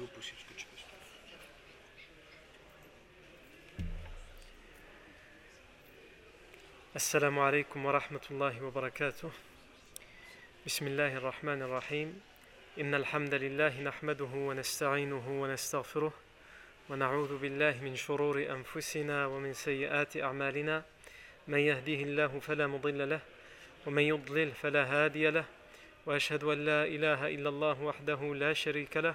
plus haut possible ce que tu peux. السلام عليكم ورحمة الله وبركاته بسم الله الرحمن الرحيم إن الحمد لله نحمده ونستعينه ونستغفره ونعوذ بالله من شرور أنفسنا ومن سيئات أعمالنا من يهده الله فلا مضل له ومن يضلل فلا هادي له وأشهد أن لا إله إلا الله وحده لا شريك له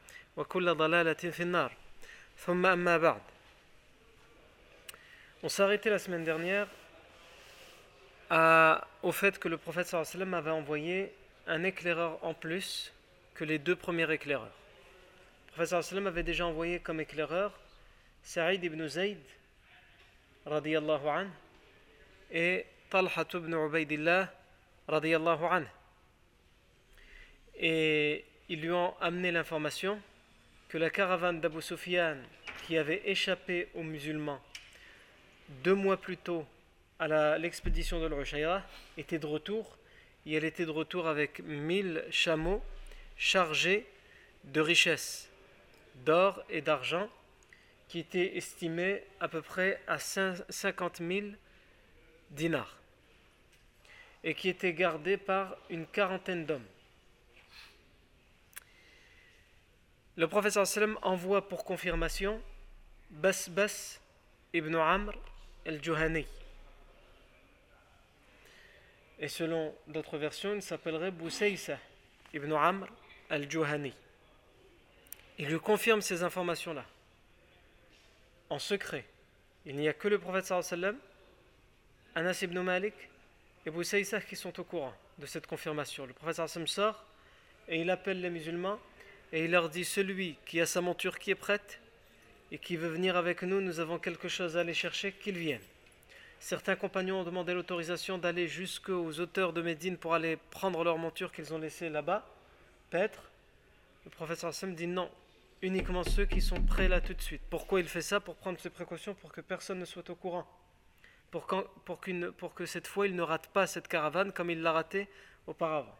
On s'est arrêté la semaine dernière au fait que le prophète sallallahu alayhi wa sallam avait envoyé un éclaireur en plus que les deux premiers éclaireurs. Le prophète sallallahu alayhi wa avait déjà envoyé comme éclaireur Saïd ibn Zayd radiyallahu an et Talha ibn Ubaidillah radiyallahu an. Et ils lui ont amené l'information que la caravane d'Abu Sufyan qui avait échappé aux musulmans deux mois plus tôt à l'expédition de l'Ushayra était de retour et elle était de retour avec mille chameaux chargés de richesses, d'or et d'argent qui étaient estimés à peu près à 50 000 dinars et qui étaient gardés par une quarantaine d'hommes. Le professeur sallam envoie pour confirmation Basbas ibn Amr al-Juhani. Et selon d'autres versions, il s'appellerait Boussaïsa ibn Amr al-Juhani. Il lui confirme ces informations-là en secret. Il n'y a que le prophète sallam, Anas ibn Malik et Boussaïsa qui sont au courant de cette confirmation. Le prophète sallam sort et il appelle les musulmans et il leur dit Celui qui a sa monture qui est prête et qui veut venir avec nous, nous avons quelque chose à aller chercher, qu'il vienne. Certains compagnons ont demandé l'autorisation d'aller jusqu'aux auteurs de Médine pour aller prendre leur monture qu'ils ont laissée là-bas, paître. Le professeur Hassan dit non, uniquement ceux qui sont prêts là tout de suite. Pourquoi il fait ça? Pour prendre ses précautions, pour que personne ne soit au courant. Pour, pour, que cette fois il ne rate pas cette caravane comme il l'a raté auparavant.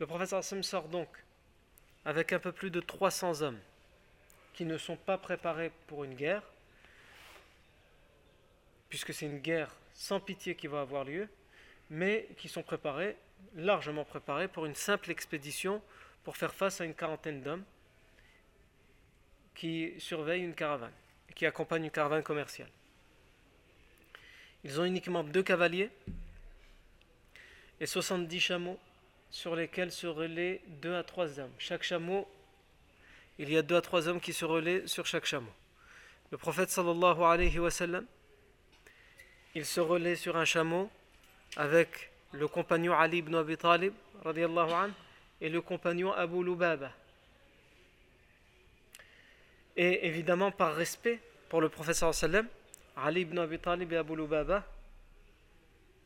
Le professeur Hassan sort donc avec un peu plus de 300 hommes qui ne sont pas préparés pour une guerre, puisque c'est une guerre sans pitié qui va avoir lieu, mais qui sont préparés, largement préparés, pour une simple expédition pour faire face à une quarantaine d'hommes qui surveillent une caravane, qui accompagnent une caravane commerciale. Ils ont uniquement deux cavaliers et 70 chameaux sur lesquels se relaient deux à trois hommes. Chaque chameau, il y a deux à trois hommes qui se relaient sur chaque chameau. Le prophète sallallahu alayhi wa sallam, il se relaie sur un chameau avec le compagnon Ali ibn Abi Talib anhu, et le compagnon Abu Lubaba. Et évidemment, par respect pour le prophète sallam, Ali ibn Abi Talib et Abu Lubaba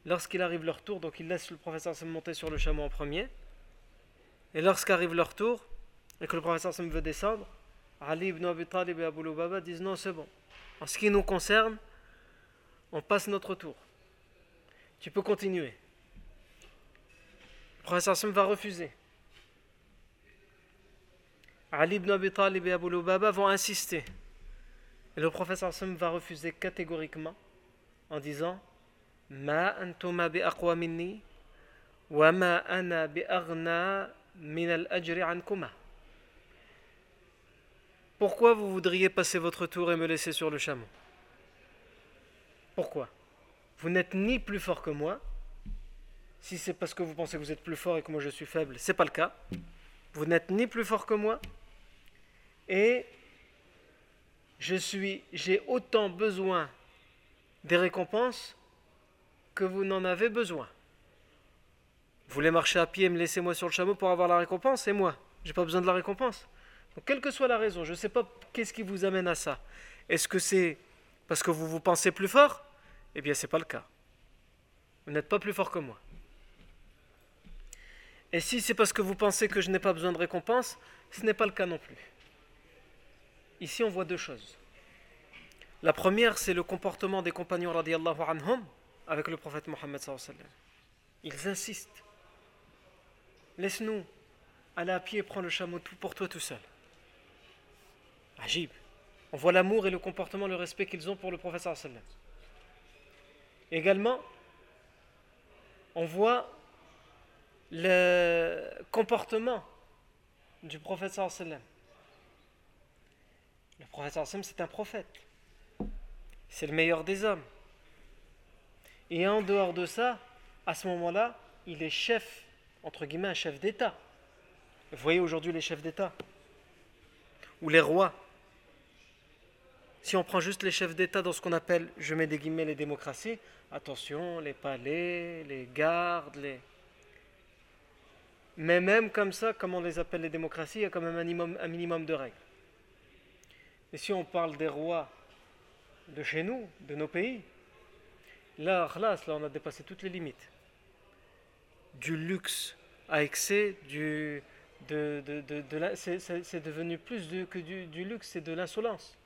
lorsqu'il arrive leur tour, donc ils laissent le professeur se monter sur le chameau en premier. Et lorsqu'arrive leur tour, et que le professeur Sam veut descendre, Ali ibn Abi Talib et Abu disent non, c'est bon. En ce qui nous concerne, on passe notre tour. Tu peux continuer. Le professeur Sam va refuser. Ali ibn Abi Talib et Abu vont insister. Et le professeur Sam va refuser catégoriquement en disant pourquoi vous voudriez passer votre tour et me laisser sur le chameau? Pourquoi? Vous n'êtes ni plus fort que moi, si c'est parce que vous pensez que vous êtes plus fort et que moi je suis faible, c'est pas le cas. Vous n'êtes ni plus fort que moi, et je suis, j'ai autant besoin des récompenses que vous n'en avez besoin. Vous voulez marcher à pied et me laisser moi sur le chameau pour avoir la récompense, et moi, j'ai pas besoin de la récompense. Donc, quelle que soit la raison, je ne sais pas qu'est-ce qui vous amène à ça. Est-ce que c'est parce que vous vous pensez plus fort? Eh bien, ce n'est pas le cas. Vous n'êtes pas plus fort que moi. Et si c'est parce que vous pensez que je n'ai pas besoin de récompense, ce n'est pas le cas non plus. Ici, on voit deux choses. La première, c'est le comportement des compagnons radiallahu anhum avec le prophète Mohammed Ils insistent. Laisse-nous aller à pied et prendre le chameau tout pour toi tout seul. Agib. On voit l'amour et le comportement, le respect qu'ils ont pour le prophète. Également, on voit le comportement du prophète. Le prophète c'est un prophète. C'est le meilleur des hommes. Et en dehors de ça, à ce moment-là, il est chef, entre guillemets, un chef d'État. Vous voyez aujourd'hui les chefs d'État, ou les rois. Si on prend juste les chefs d'État dans ce qu'on appelle, je mets des guillemets, les démocraties, attention, les palais, les gardes, les... Mais même comme ça, comme on les appelle les démocraties, il y a quand même un minimum, un minimum de règles. Et si on parle des rois de chez nous, de nos pays, Là, là, on a dépassé toutes les limites. Du luxe à excès, c'est devenu plus que du, luxe, c'est de l'insolence.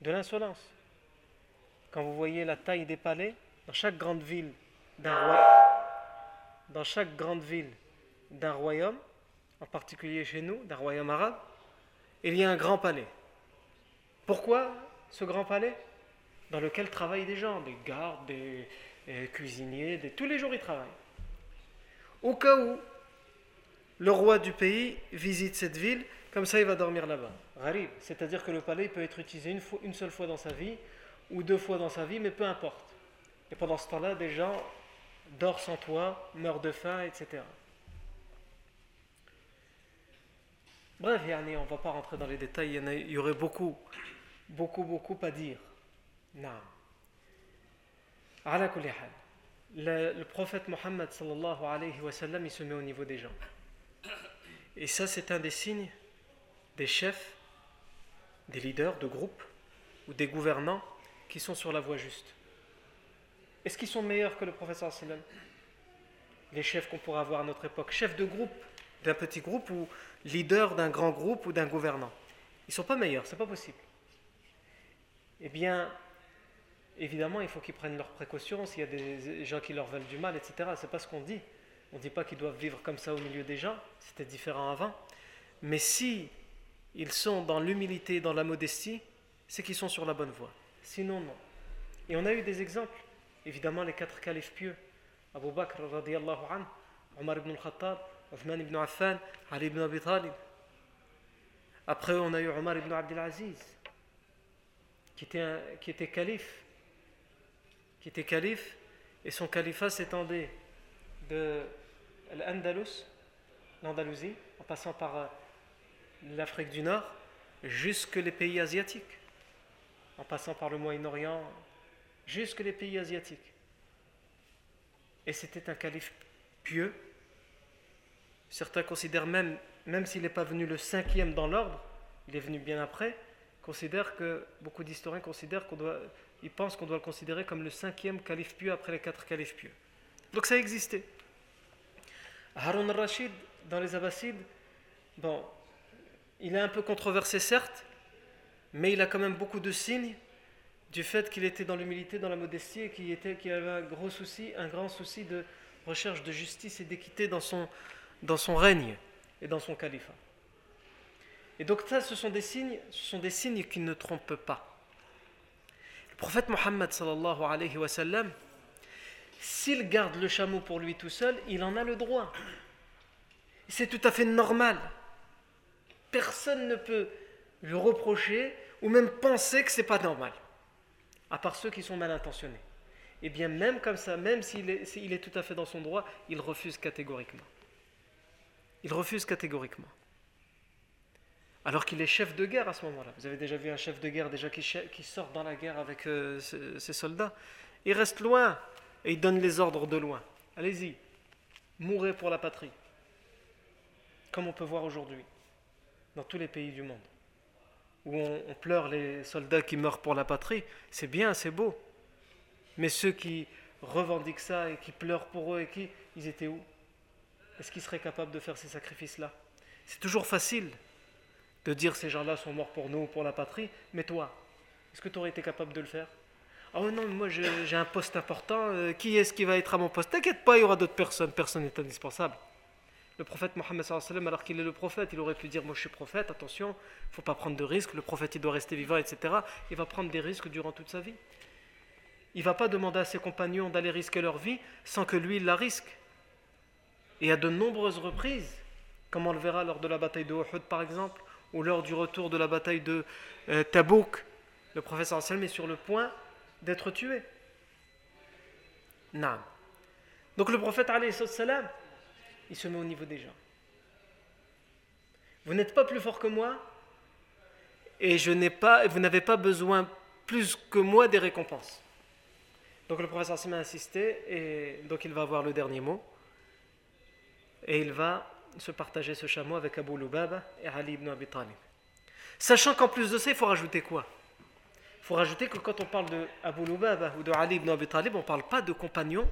De l'insolence. Quand vous voyez la taille des palais, dans chaque grande ville d'un royaume, dans chaque grande ville d'un royaume, en particulier chez nous, d'un royaume arabe, il y a un grand palais. Pourquoi ce grand palais? Dans lequel travaillent des gens, des gardes, des, cuisiniers, des, tous les jours ils travaillent. Au cas où le roi du pays visite cette ville, comme ça il va dormir là-bas. c'est-à-dire que le palais peut être utilisé une, seule fois dans sa vie ou deux fois dans sa vie, mais peu importe. Et pendant ce temps-là, des gens dorment sans toit, meurent de faim, etc. Bref, on ne va pas rentrer dans les détails, il y, il y aurait beaucoup, beaucoup, beaucoup à dire. Non. Le, le prophète Mohammed sallallahu alayhi wa sallam, il se met au niveau des gens. Et ça, c'est un des signes des chefs, des leaders de groupe ou des gouvernants qui sont sur la voie juste. Est-ce qu'ils sont meilleurs que le prophète sallallahu alayhi wa sallam? Les chefs qu'on pourrait avoir à notre époque, chefs de groupe, d'un petit groupe ou leader d'un grand groupe ou d'un gouvernant. Ils ne sont pas meilleurs, c'est pas possible. Eh bien, évidemment, il faut qu'ils prennent leurs précautions s'il y a des gens qui leur veulent du mal, etc. C'est pas ce qu'on dit. On ne dit pas qu'ils doivent vivre comme ça au milieu des gens, c'était différent avant. Mais si ils sont dans l'humilité, dans la modestie, c'est qu'ils sont sur la bonne voie. Sinon, non. Et on a eu des exemples. Évidemment, les quatre califes pieux. Abu Bakr radiallahu an, Omar ibn al-Khattab, Uthman ibn Affan, Ali ibn Abi Talib. Après, on a eu Omar ibn Abdelaziz, qui était, qui était calife qui était calife, et son califat s'étendait de l'Andalus, l'Andalousie, en passant par euh, l'Afrique du Nord, jusque les pays asiatiques, en passant par le Moyen-Orient, jusque les pays asiatiques. Et c'était un calife pieux. Certains considèrent même, même s'il n'est pas venu le cinquième dans l'ordre, il est venu bien après, considèrent que beaucoup d'historiens considèrent qu'on doit ils pensent qu'on doit le considérer comme le cinquième calife pieux après les quatre califes pieux. Donc ça existait. Harun al-Rashid, dans les Abbassides, bon, il est un peu controversé certes, mais il a quand même beaucoup de signes du fait qu'il était dans l'humilité, dans la modestie et qu'il qu'il avait un gros souci, un grand souci de recherche de justice et d'équité dans son, dans son règne et dans son califat. Et donc ça, ce sont des signes, ce sont des signes qui ne trompent pas. Prophète Mohammed sallallahu alayhi wa s'il garde le chameau pour lui tout seul, il en a le droit. C'est tout à fait normal. Personne ne peut lui reprocher ou même penser que c'est pas normal, à part ceux qui sont mal intentionnés. Et bien même comme ça, même s'il est tout à fait dans son droit, il refuse catégoriquement. Il refuse catégoriquement. Alors qu'il est chef de guerre à ce moment-là. Vous avez déjà vu un chef de guerre déjà qui, sort dans la guerre avec euh, ses, soldats. Il reste loin et il donne les ordres de loin. Allez-y, mourrez pour la patrie. Comme on peut voir aujourd'hui dans tous les pays du monde. Où on, on pleure les soldats qui meurent pour la patrie. C'est bien, c'est beau. Mais ceux qui revendiquent ça et qui pleurent pour eux et qui, ils étaient où? Est-ce qu'ils seraient capables de faire ces sacrifices-là? C'est toujours facile de dire ces gens-là sont morts pour nous, pour la patrie, mais toi, est-ce que tu aurais été capable de le faire? Ah oh non, moi j'ai un poste important, euh, qui est-ce qui va être à mon poste? T'inquiète pas, il y aura d'autres personnes, personne n'est indispensable. Le prophète Mohammed, alors qu'il est le prophète, il aurait pu dire Moi je suis prophète, attention, il faut pas prendre de risques, le prophète il doit rester vivant, etc. Il va prendre des risques durant toute sa vie. Il ne va pas demander à ses compagnons d'aller risquer leur vie sans que lui il la risque. Et à de nombreuses reprises, comme on le verra lors de la bataille de Uhud par exemple, ou lors du retour de la bataille de euh, Tabouk, le professeur sallam est sur le point d'être tué. Non. Donc le prophète salam, il se met au niveau des gens. Vous n'êtes pas plus fort que moi et je n'ai pas, vous n'avez pas besoin plus que moi des récompenses. Donc le professeur sallam a insisté et donc il va avoir le dernier mot et il va se partager ce chameau avec Abu Lubaba et Ali ibn Abi Talib. Sachant qu'en plus de ça, il faut rajouter quoi? Il faut rajouter que quand on parle de Abu Lubaba ou de Ali ibn Abi Talib, on ne parle pas de compagnons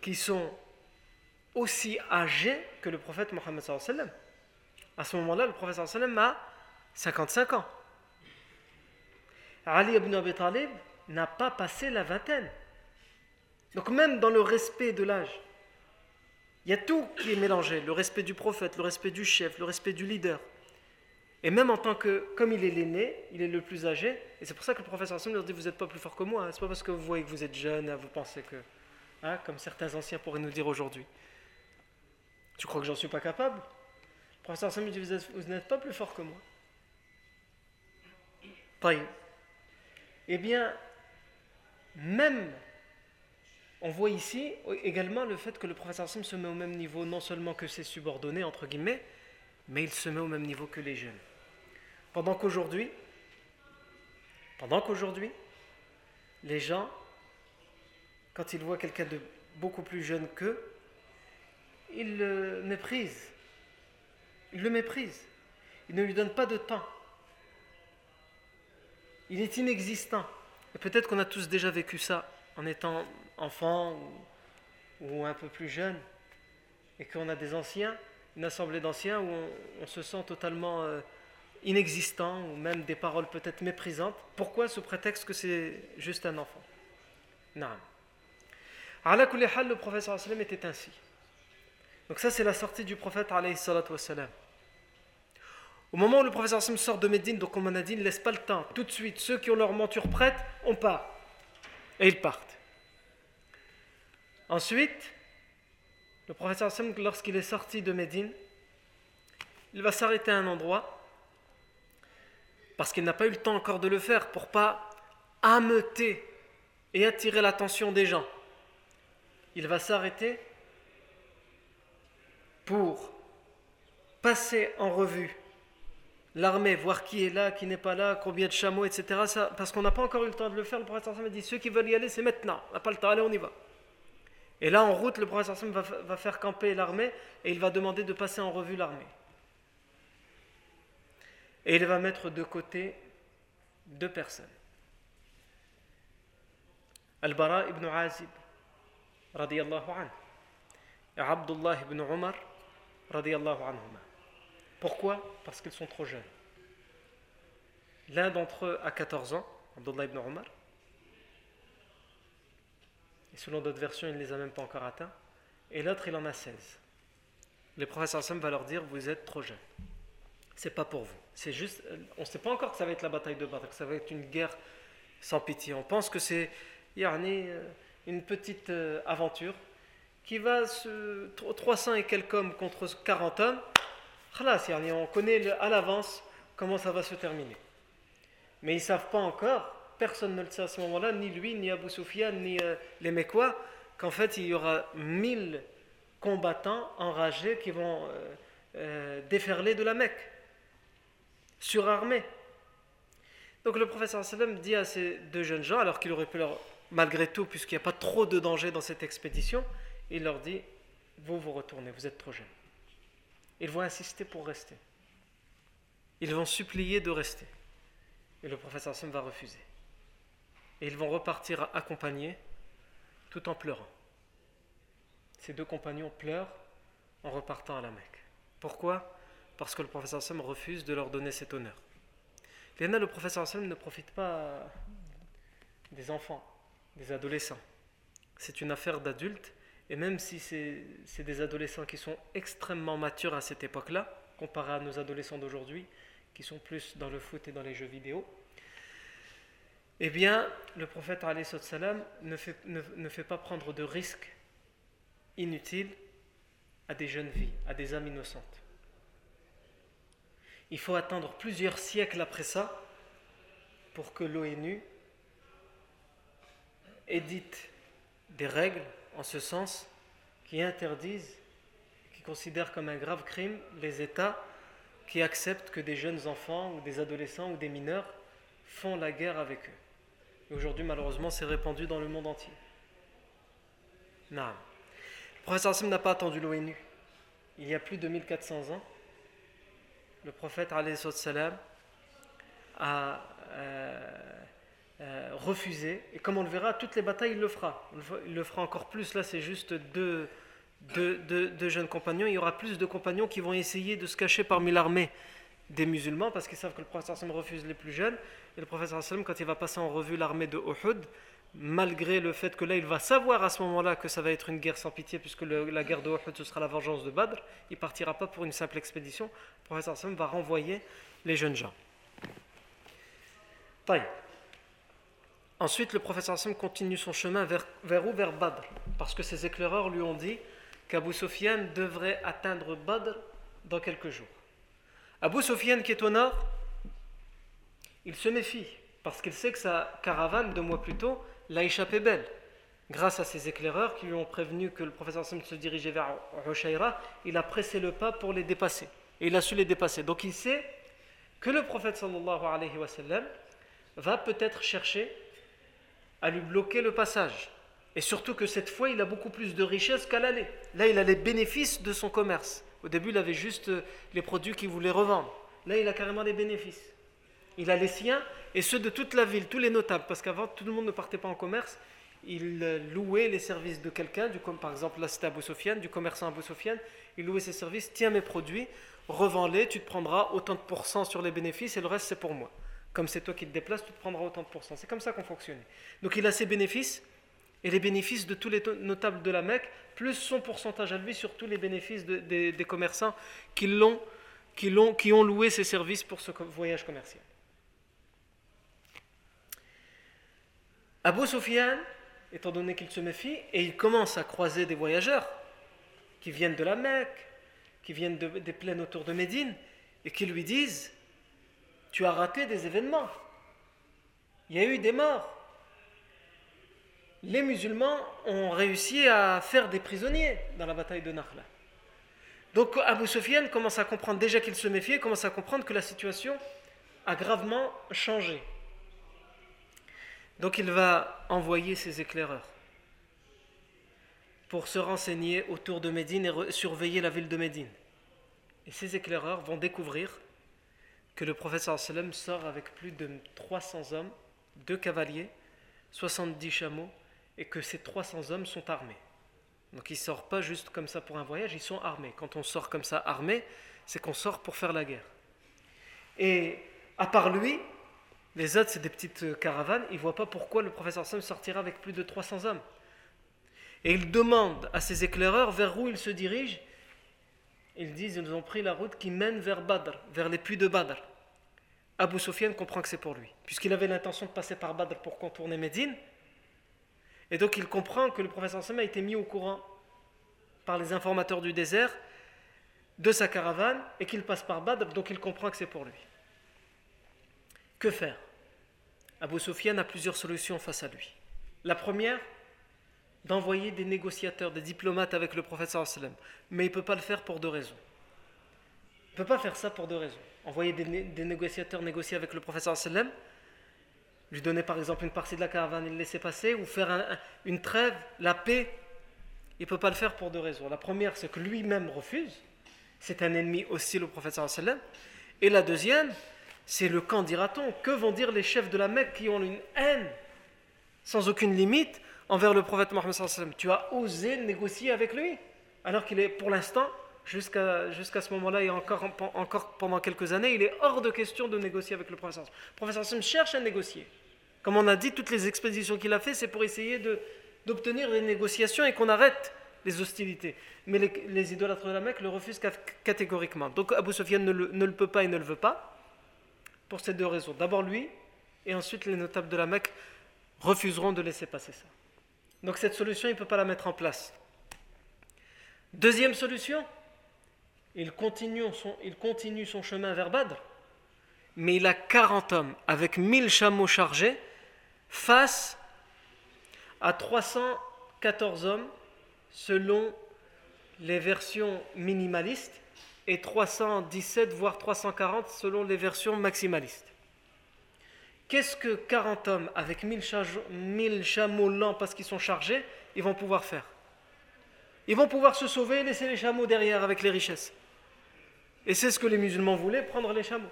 qui sont aussi âgés que le prophète Mohammed sallam. À ce moment-là, le prophète sallam a 55 ans. Ali ibn Abi Talib n'a pas passé la vingtaine. Donc même dans le respect de l'âge, il y a tout qui est mélangé, le respect du prophète, le respect du chef, le respect du leader. Et même en tant que, comme il est l'aîné, il est le plus âgé, et c'est pour ça que le professeur Hassan leur dit, vous n'êtes pas plus fort que moi, hein. c'est pas parce que vous voyez que vous êtes jeune, hein, vous pensez que, hein, comme certains anciens pourraient nous dire aujourd'hui. Tu crois que j'en suis pas capable? Le professeur Hassan me dit, vous n'êtes pas plus fort que moi. Eh bien, même on voit ici également le fait que le professeur Sim se met au même niveau non seulement que ses subordonnés, entre guillemets, mais il se met au même niveau que les jeunes. Pendant qu'aujourd'hui, pendant qu'aujourd'hui, les gens, quand ils voient quelqu'un de beaucoup plus jeune qu'eux, ils le méprisent. Ils le méprisent. Ils ne lui donnent pas de temps. Il est inexistant. Et peut-être qu'on a tous déjà vécu ça en étant enfant ou, un peu plus jeune, et qu'on a des anciens, une assemblée d'anciens où on, se sent totalement euh, inexistant, ou même des paroles peut-être méprisantes. Pourquoi ce prétexte que c'est juste un enfant? Non. Ala le professeur était ainsi. Donc ça c'est la sortie du prophète alayhi Au moment où le professeur sort de Médine, donc on a dit, ne laisse pas le temps. Tout de suite, ceux qui ont leur monture prête, on part. Et ils partent. Ensuite, le professeur Hassan, lorsqu'il est sorti de Médine, il va s'arrêter à un endroit parce qu'il n'a pas eu le temps encore de le faire pour pas ameuter et attirer l'attention des gens. Il va s'arrêter pour passer en revue l'armée, voir qui est là, qui n'est pas là, combien de chameaux, etc. parce qu'on n'a pas encore eu le temps de le faire, le professeur Hassan dit ceux qui veulent y aller, c'est maintenant. On n'a pas le temps, allez, on y va. Et là, en route, le prophète va, va faire camper l'armée et il va demander de passer en revue l'armée. Et il va mettre de côté deux personnes. Al-Bara ibn Azib, radiyallahu anhu, et Abdullah ibn Umar, radiyallahu. Pourquoi? Parce qu'ils sont trop jeunes. L'un d'entre eux a 14 ans, Abdullah ibn Umar, et selon d'autres versions, il ne les a même pas encore atteints. Et l'autre, il en a 16. Le professeur Sam va leur dire Vous êtes trop jeunes. C'est pas pour vous. C'est juste. Euh, on ne sait pas encore que ça va être la bataille de Badr, que ça va être une guerre sans pitié. On pense que c'est euh, une petite euh, aventure qui va se. 300 et quelques hommes contre 40 hommes. On connaît à l'avance comment ça va se terminer. Mais ils ne savent pas encore, personne ne le sait à ce moment-là, ni lui, ni Abu Sufyan, ni euh, les Mekwa, qu'en fait il y aura mille combattants enragés qui vont euh, euh, déferler de la Mecque, surarmés. Donc le professeur sallam dit à ces deux jeunes gens, alors qu'il aurait pu leur, malgré tout, puisqu'il n'y a pas trop de danger dans cette expédition, il leur dit, vous vous retournez, vous êtes trop jeunes. Ils vont insister pour rester. Ils vont supplier de rester. Et le professeur sallam va refuser. Et ils vont repartir accompagnés, tout en pleurant. Ces deux compagnons pleurent en repartant à la Mecque. Pourquoi? Parce que le professeur Sam refuse de leur donner cet honneur. Léna, le professeur Sam ne profite pas des enfants, des adolescents. C'est une affaire d'adultes, et même si c'est des adolescents qui sont extrêmement matures à cette époque-là, comparé à nos adolescents d'aujourd'hui, qui sont plus dans le foot et dans les jeux vidéo, eh bien, le prophète ne fait, ne, ne fait pas prendre de risques inutiles à des jeunes filles, à des âmes innocentes. Il faut attendre plusieurs siècles après ça pour que l'ONU édite des règles en ce sens qui interdisent, qui considèrent comme un grave crime les États qui acceptent que des jeunes enfants ou des adolescents ou des mineurs font la guerre avec eux. Aujourd'hui, malheureusement, c'est répandu dans le monde entier. Non. Le professeur Hassim n'a pas attendu l'ONU. Il y a plus de 1400 ans, le prophète a euh, euh, refusé, et comme on le verra, toutes les batailles, il le fera. Il le fera encore plus. Là, c'est juste deux, deux, deux, jeunes compagnons. Il y aura plus de compagnons qui vont essayer de se cacher parmi l'armée des musulmans parce qu'ils savent que le prophète refuse les plus jeunes. Et le prophète quand il va passer en revue l'armée de Uhud, malgré le fait que là, il va savoir à ce moment-là que ça va être une guerre sans pitié, puisque la guerre de Uhud, ce sera la vengeance de Badr, il partira pas pour une simple expédition. Le prophète va renvoyer les jeunes gens. Ensuite, le professeur Hassan continue son chemin vers, vers où? Vers Badr. Parce que ses éclaireurs lui ont dit qu'Abu Sufyan devrait atteindre Badr dans quelques jours. Abu Sufyan, qui est au nord, il se méfie, parce qu'il sait que sa caravane, deux mois plus tôt, l'a échappé belle. Grâce à ses éclaireurs qui lui ont prévenu que le professeur Sam se dirigeait vers Roshaira, il a pressé le pas pour les dépasser. Et il a su les dépasser. Donc il sait que le prophète sallallahu alayhi wa sallam va peut-être chercher à lui bloquer le passage. Et surtout que cette fois, il a beaucoup plus de richesse qu'à l'aller. Là, il a les bénéfices de son commerce. Au début, il avait juste les produits qu'il voulait revendre. Là, il a carrément les bénéfices. Il a les siens et ceux de toute la ville, tous les notables, parce qu'avant tout le monde ne partait pas en commerce. Il louait les services de quelqu'un, comme par exemple là c'était Abou Sofiane, du commerçant Abou Sofiane. Il louait ses services, tiens mes produits, revends-les, tu te prendras autant de pourcents sur les bénéfices et le reste c'est pour moi. Comme c'est toi qui te déplaces, tu te prendras autant de pourcents. C'est comme ça qu'on fonctionnait. Donc il a ses bénéfices et les bénéfices de tous les notables de la Mecque, plus son pourcentage à lui sur tous les bénéfices des, commerçants qui, l'ont, qui ont loué ses services pour ce voyage commercial. Abu Sufyan, étant donné qu'il se méfie, et il commence à croiser des voyageurs qui viennent de la Mecque, qui viennent des plaines autour de Médine, et qui lui disent Tu as raté des événements, il y a eu des morts. Les musulmans ont réussi à faire des prisonniers dans la bataille de Nakhla. Donc Abu Sufyan commence à comprendre, déjà qu'il se méfiait, commence à comprendre que la situation a gravement changé. Donc il va envoyer ses éclaireurs pour se renseigner autour de Médine et surveiller la ville de Médine. Et ces éclaireurs vont découvrir que le professeur sort avec plus de 300 hommes, deux cavaliers, 70 chameaux, et que ces 300 hommes sont armés. Donc ils ne sortent pas juste comme ça pour un voyage, ils sont armés. Quand on sort comme ça armé, c'est qu'on sort pour faire la guerre. Et à part lui, les autres, c'est des petites euh, caravanes. Ils ne voient pas pourquoi le professeur Sam sortira avec plus de 300 hommes. Et il demande à ses éclaireurs vers où ils se dirigent. Ils disent ils ont pris la route qui mène vers Badr, vers les puits de Badr. Abu Sufyan comprend que c'est pour lui, puisqu'il avait l'intention de passer par Badr pour contourner Médine. Et donc il comprend que le professeur Sam a été mis au courant par les informateurs du désert de sa caravane et qu'il passe par Badr, donc il comprend que c'est pour lui. Que faire? Abu Sufyan a plusieurs solutions face à lui. La première, d'envoyer des négociateurs, des diplomates avec le prophète sallam. Mais il ne peut pas le faire pour deux raisons. Il ne peut pas faire ça pour deux raisons. Envoyer des, négociateurs négocier avec le prophète sallam, lui donner par exemple une partie de la caravane et le laisser passer, ou faire une trêve, la paix, il ne peut pas le faire pour deux raisons. La première, c'est que lui-même refuse. C'est un ennemi hostile au prophète. Et la deuxième, c'est le camp, dira-t-on. Que vont dire les chefs de la Mecque qui ont une haine sans aucune limite envers le prophète Mohammed Tu as osé négocier avec lui alors qu'il est pour l'instant, jusqu'à jusqu'à ce moment-là et encore, encore pendant quelques années, il est hors de question de négocier avec le prophète. Le prophète sallam cherche à négocier. Comme on a dit, toutes les expéditions qu'il a fait, c'est pour essayer d'obtenir des négociations et qu'on arrête les hostilités. Mais les, idolâtres de la Mecque le refusent catégoriquement. Donc Abu Sufyan ne le peut pas et ne le veut pas pour ces deux raisons. D'abord lui, et ensuite les notables de la Mecque refuseront de laisser passer ça. Donc cette solution, il ne peut pas la mettre en place. Deuxième solution, il continue son, chemin vers Badr, mais il a 40 hommes avec 1000 chameaux chargés face à 314 hommes selon les versions minimalistes et 317 voire 340 selon les versions maximalistes. Qu'est-ce que 40 hommes avec 1000, chameaux lents parce qu'ils sont chargés, ils vont pouvoir faire? Ils vont pouvoir se sauver et laisser les chameaux derrière avec les richesses. Et c'est ce que les musulmans voulaient, prendre les chameaux.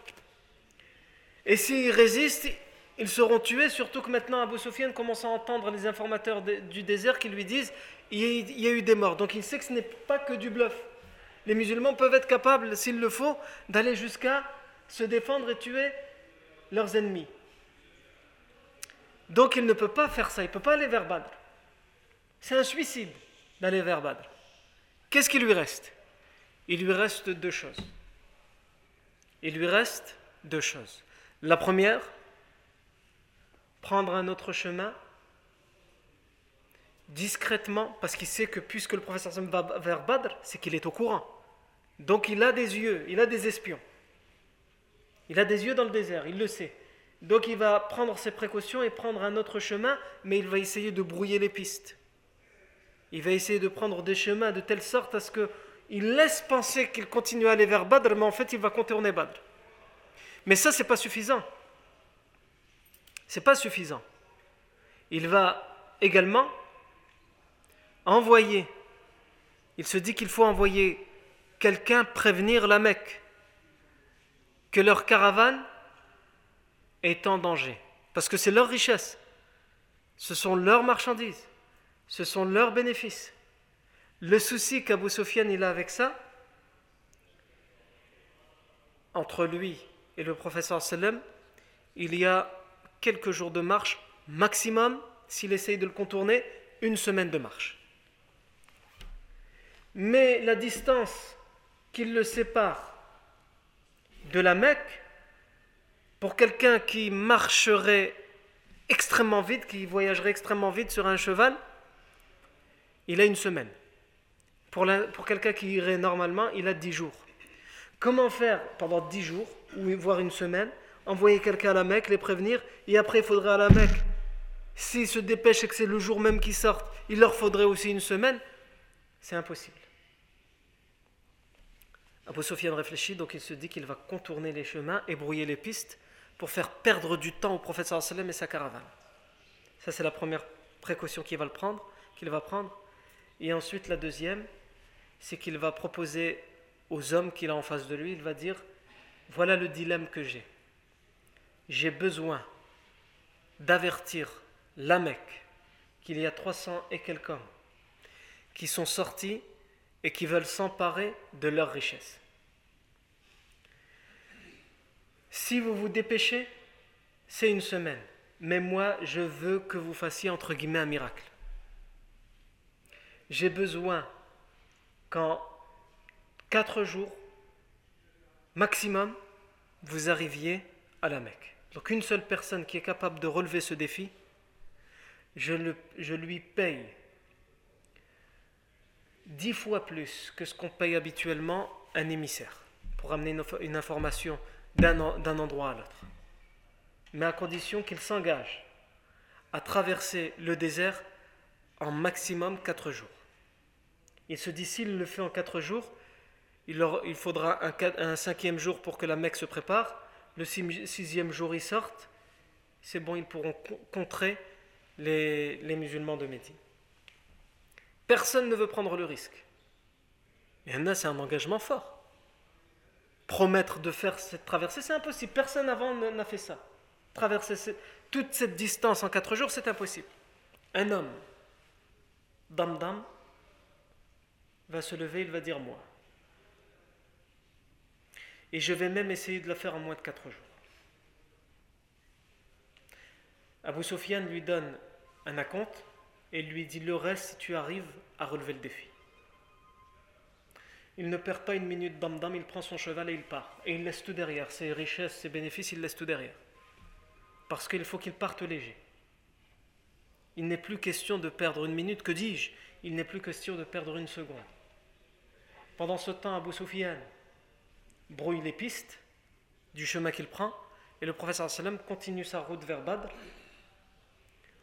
Et s'ils résistent, ils seront tués, surtout que maintenant Abu Sufyan commence à entendre les informateurs du désert qui lui disent il y a eu des morts. Donc il sait que ce n'est pas que du bluff les musulmans peuvent être capables, s'il le faut, d'aller jusqu'à se défendre et tuer leurs ennemis. Donc il ne peut pas faire ça, il ne peut pas aller vers Badr. C'est un suicide d'aller vers Badr. Qu'est-ce qui lui reste? Il lui reste deux choses. Il lui reste deux choses. La première, prendre un autre chemin discrètement, parce qu'il sait que puisque le professeur va vers Badr, c'est qu'il est au courant. Donc il a des yeux, il a des espions. Il a des yeux dans le désert, il le sait. Donc il va prendre ses précautions et prendre un autre chemin, mais il va essayer de brouiller les pistes. Il va essayer de prendre des chemins de telle sorte à ce qu'il laisse penser qu'il continue à aller vers Badr, mais en fait il va contourner Badr. Mais ça, c'est pas suffisant. C'est pas suffisant. Il va également envoyer. Il se dit qu'il faut envoyer quelqu'un prévenir la Mecque que leur caravane est en danger. Parce que c'est leur richesse. Ce sont leurs marchandises. Ce sont leurs bénéfices. Le souci qu'Abu Sofiane il a avec ça, entre lui et le professeur sallam, il y a quelques jours de marche maximum, s'il essaye de le contourner, une semaine de marche. Mais la distance qu'il le sépare de la Mecque, pour quelqu'un qui marcherait extrêmement vite, qui voyagerait extrêmement vite sur un cheval, il a une semaine. Pour, quelqu'un qui irait normalement, il a dix jours. Comment faire pendant dix jours, ou voire une semaine, envoyer quelqu'un à la Mecque, les prévenir, et après il faudrait à la Mecque, s'ils se dépêchent et que c'est le jour même qu'ils sortent, il leur faudrait aussi une semaine, c'est impossible. Abu Sufyan réfléchit, donc il se dit qu'il va contourner les chemins et brouiller les pistes pour faire perdre du temps au prophète et sa caravane. Ça, c'est la première précaution qu'il va, le qu'il va prendre. Et ensuite, la deuxième, c'est qu'il va proposer aux hommes qu'il a en face de lui, il va dire, voilà le dilemme que j'ai. J'ai besoin d'avertir la Mecque qu'il y a 300 et quelques hommes qui sont sortis et qui veulent s'emparer de leur richesse. Si vous vous dépêchez, c'est une semaine. Mais moi, je veux que vous fassiez entre guillemets un miracle. J'ai besoin qu'en quatre jours maximum, vous arriviez à la Mecque. Donc une seule personne qui est capable de relever ce défi, je, lui paye dix fois plus que ce qu'on paye habituellement un émissaire pour amener une, information d'un endroit à l'autre. mais à condition qu'il s'engage à traverser le désert en maximum 4 jours. Il se dit s'il le fait en 4 jours, il, faudra un, cinquième jour pour que la Mecque se prépare, le sixième jour ils sortent, c'est bon, ils pourront contrer les, musulmans de Médine. Personne ne veut prendre le risque. En a, c'est un engagement fort. Promettre de faire cette traversée, c'est impossible. Personne avant n'a fait ça. Traverser toute cette distance en quatre jours, c'est impossible. Un homme, dam dam, va se lever, il va dire moi. Et je vais même essayer de la faire en moins de quatre jours. Abu Sufyan lui donne un acompte et lui dit le reste si tu arrives à relever le défi. Il ne perd pas une minute dam dam, il prend son cheval et il part. Et il laisse tout derrière, ses richesses, ses bénéfices, il laisse tout derrière. Parce qu'il faut qu'il parte léger. Il n'est plus question de perdre une minute, que dis-je? Il n'est plus question de perdre une seconde. Pendant ce temps, Abu Sufyan brouille les pistes du chemin qu'il prend et le professeur sallam continue sa route vers Badr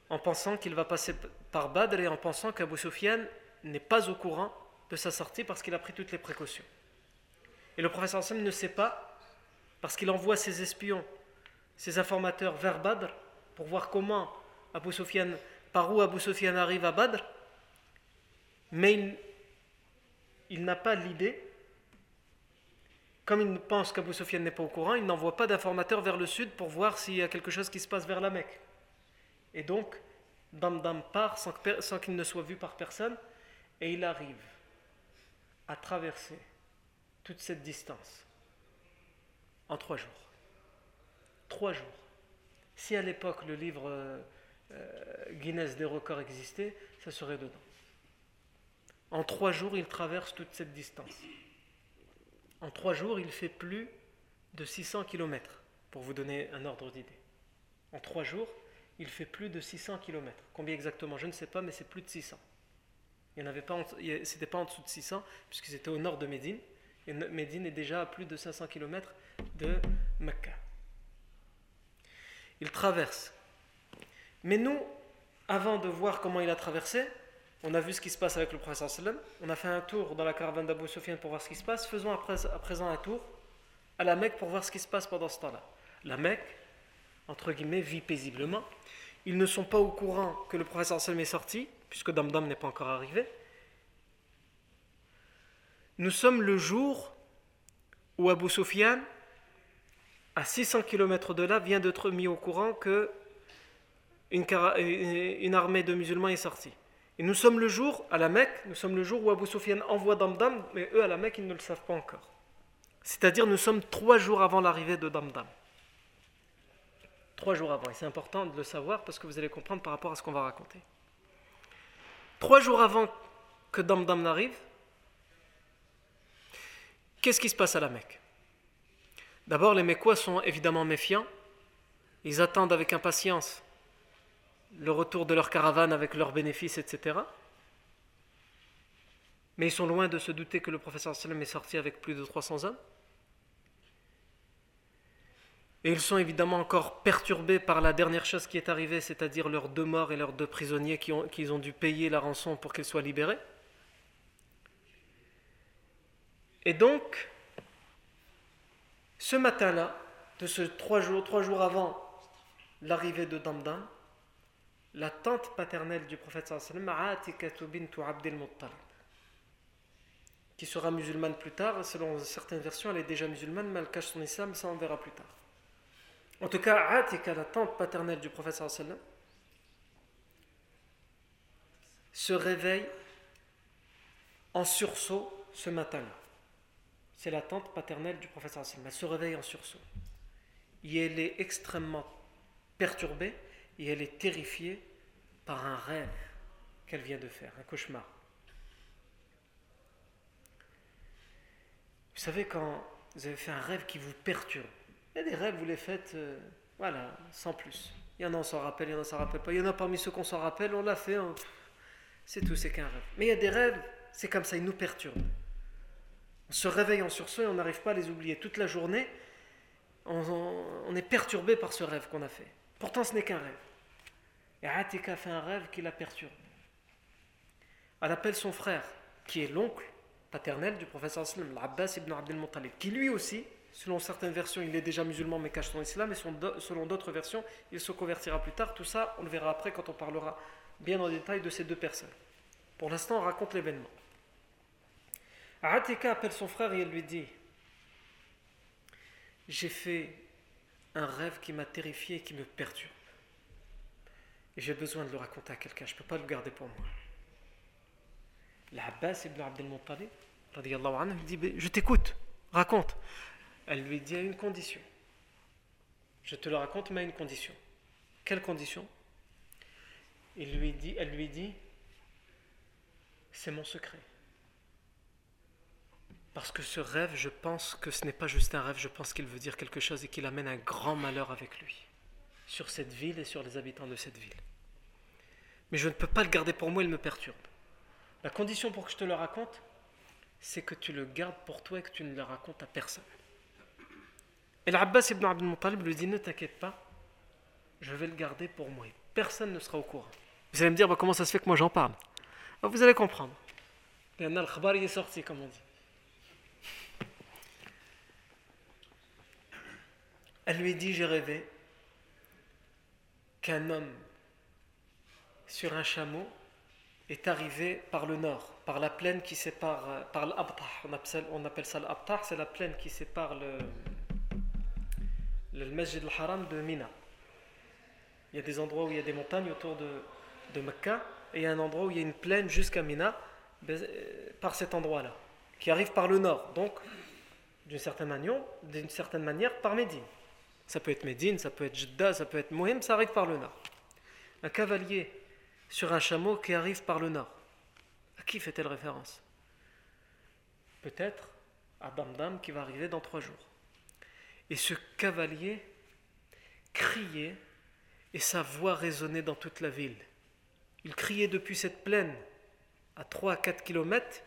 en pensant qu'il va passer par Badr et en pensant qu'Abu Sufyan n'est pas au courant de sa sortie parce qu'il a pris toutes les précautions. Et le professeur sallam ne sait pas parce qu'il envoie ses espions, ses informateurs vers Badr pour voir comment Abu Sufyan, par où Abu Sufyan arrive à Badr, mais il, il n'a pas l'idée comme il pense qu'Abu n'est pas au courant, il n'envoie pas d'informateurs vers le sud pour voir s'il y a quelque chose qui se passe vers la Mecque. Et donc, Damdam part sans, qu'il ne soit vu par personne, et il arrive à traverser toute cette distance en trois jours. Trois jours. Si à l'époque le livre euh, Guinness des records existait, ça serait dedans. En trois jours, il traverse toute cette distance. En trois jours, il fait plus de 600 km, pour vous donner un ordre d'idée. En trois jours, il fait plus de 600 km. Combien exactement Je ne sais pas, mais c'est plus de 600. Il n'avait pas, c'était pas en dessous de 600, puisque c'était au nord de Médine. Et Médine est déjà à plus de 500 km de Mecca. Il traverse. Mais nous, avant de voir comment il a traversé, on a vu ce qui se passe avec le prophète sallam. On a fait un tour dans la caravane d'Abu Sufyan pour voir ce qui se passe. Faisons à présent un tour à la Mecque pour voir ce qui se passe pendant ce temps-là. La Mecque, entre guillemets, vit paisiblement. Ils ne sont pas au courant que le prophète sallam est sorti, puisque Damdam n'est pas encore arrivé. Nous sommes le jour où Abu Sufyan, à 600 km de là, vient d'être mis au courant que une armée de musulmans est sortie. Et nous sommes le jour, à la Mecque, nous sommes le jour où Abu Sufyan envoie Damdam, mais eux à la Mecque, ils ne le savent pas encore. C'est-à-dire, nous sommes trois jours avant l'arrivée de Damdam. Trois jours avant. Et c'est important de le savoir parce que vous allez comprendre par rapport à ce qu'on va raconter. Trois jours avant que Damdam n'arrive, qu'est-ce qui se passe à la Mecque? D'abord, les Mecquois sont évidemment méfiants. Ils attendent avec impatience le retour de leur caravane avec leurs bénéfices, etc. Mais ils sont loin de se douter que le professeur sallam est sorti avec plus de 300 hommes. Et ils sont évidemment encore perturbés par la dernière chose qui est arrivée, c'est-à-dire leurs deux morts et leurs deux prisonniers qui ont, ont dû payer la rançon pour qu'ils soient libérés. Et donc, ce matin-là, de ce trois jours, trois jours avant l'arrivée de Damdam, la tante paternelle du prophète sallam, qui sera musulmane plus tard. Selon certaines versions, elle est déjà musulmane, mais elle cache son islam, ça on verra plus tard. En tout cas, Atika, la tante paternelle du prophète se réveille en sursaut ce matin-là. C'est la tante paternelle du prophète. Elle se réveille en sursaut. Et elle est extrêmement perturbée et elle est terrifiée par un rêve qu'elle vient de faire, un cauchemar. Vous savez, quand vous avez fait un rêve qui vous perturbe, il y a des rêves, vous les faites, euh, voilà, sans plus. Il y en a, on s'en rappelle, il y en a, on s'en rappelle pas. Il y en a parmi ceux qu'on s'en rappelle, on l'a fait, c'est tout, c'est qu'un rêve. Mais il y a des rêves, c'est comme ça, ils nous perturbent. On se réveille en sursaut et on n'arrive pas à les oublier toute la journée. on, est perturbé par ce rêve qu'on a fait. Pourtant, ce n'est qu'un rêve. Et Atika fait un rêve qui la perturbe. Elle appelle son frère, qui est l'oncle paternel du professeur sallam, l'Abbas ibn Abdel Muttalib, qui lui aussi, selon certaines versions, il est déjà musulman mais cache son islam, et selon d'autres versions, il se convertira plus tard. Tout ça, on le verra après quand on parlera bien en détail de ces deux personnes. Pour l'instant, on raconte l'événement. Atika appelle son frère et elle lui dit J'ai fait un rêve qui m'a terrifié et qui me perturbe. J'ai besoin de le raconter à quelqu'un, je ne peux pas le garder pour moi. L'Abbas ibn Abdel Muttalib, dit Je t'écoute, raconte. Elle lui dit à une condition. Je te le raconte, mais à une condition. Quelle condition? Il lui dit, Elle lui dit C'est mon secret. Parce que ce rêve, je pense que ce n'est pas juste un rêve, je pense qu'il veut dire quelque chose et qu'il amène un grand malheur avec lui, sur cette ville et sur les habitants de cette ville. Mais je ne peux pas le garder pour moi, il me perturbe. La condition pour que je te le raconte, c'est que tu le gardes pour toi et que tu ne le racontes à personne. Et l'Abbas ibn Abdul Muttalib lui dit Ne t'inquiète pas, je vais le garder pour moi. Personne ne sera au courant. Vous allez me dire bah, Comment ça se fait que moi j'en parle? Bah, Vous allez comprendre. le khabar est sorti, comme on dit. Elle lui dit J'ai rêvé qu'un homme sur un chameau est arrivé par le nord, par la plaine qui sépare, euh, par l'Abtah, on appelle, on appelle ça l'Abtah, c'est la plaine qui sépare le, le Masjid al-Haram de Mina. Il y a des endroits où il y a des montagnes autour de, de Mecca, et il y a un endroit où il y a une plaine jusqu'à Mina, euh, par cet endroit-là, qui arrive par le nord, donc d'une certaine manière, d'une certaine manière par Médine. Ça peut être Médine, ça peut être Jeddah, ça peut être Mohim, ça arrive par le nord. Un cavalier sur un chameau qui arrive par le nord. À qui fait-elle référence? Peut-être à Damdam qui va arriver dans trois jours. Et ce cavalier criait et sa voix résonnait dans toute la ville. Il criait depuis cette plaine à 3 à 4 kilomètres,